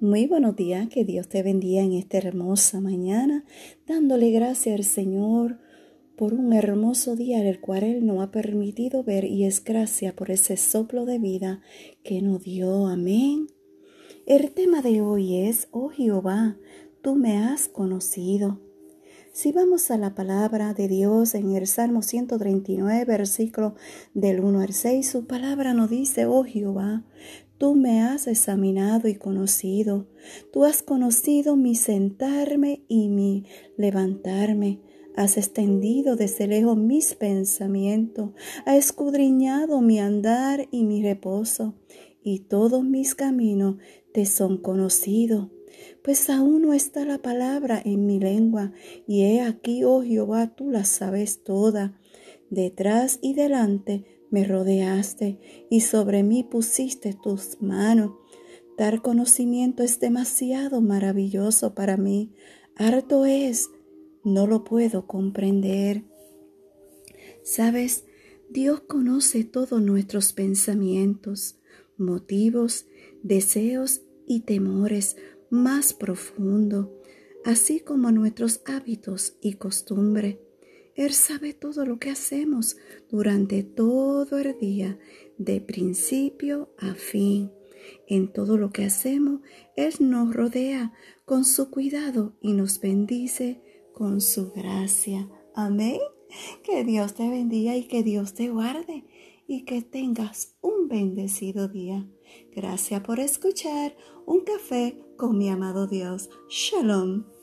Muy buenos días, que Dios te bendiga en esta hermosa mañana, dándole gracias al Señor por un hermoso día el cual Él nos ha permitido ver y es gracia por ese soplo de vida que nos dio. Amén. El tema de hoy es, oh Jehová, tú me has conocido. Si vamos a la palabra de Dios en el Salmo 139, versículo del 1 al 6, su palabra nos dice, oh Jehová, Tú me has examinado y conocido. Tú has conocido mi sentarme y mi levantarme. Has extendido desde lejos mis pensamientos. Has escudriñado mi andar y mi reposo. Y todos mis caminos te son conocidos. Pues aún no está la palabra en mi lengua. Y he aquí, oh Jehová, tú la sabes toda. Detrás y delante me rodeaste y sobre mí pusiste tus manos. Dar conocimiento es demasiado maravilloso para mí. Harto es, no lo puedo comprender. Sabes, Dios conoce todos nuestros pensamientos, motivos, deseos y temores más profundos, así como nuestros hábitos y costumbres. Él sabe todo lo que hacemos durante todo el día, de principio a fin. En todo lo que hacemos, Él nos rodea con su cuidado y nos bendice con su gracia. Amén. Que Dios te bendiga y que Dios te guarde y que tengas un bendecido día. Gracias por escuchar un café con mi amado Dios. Shalom.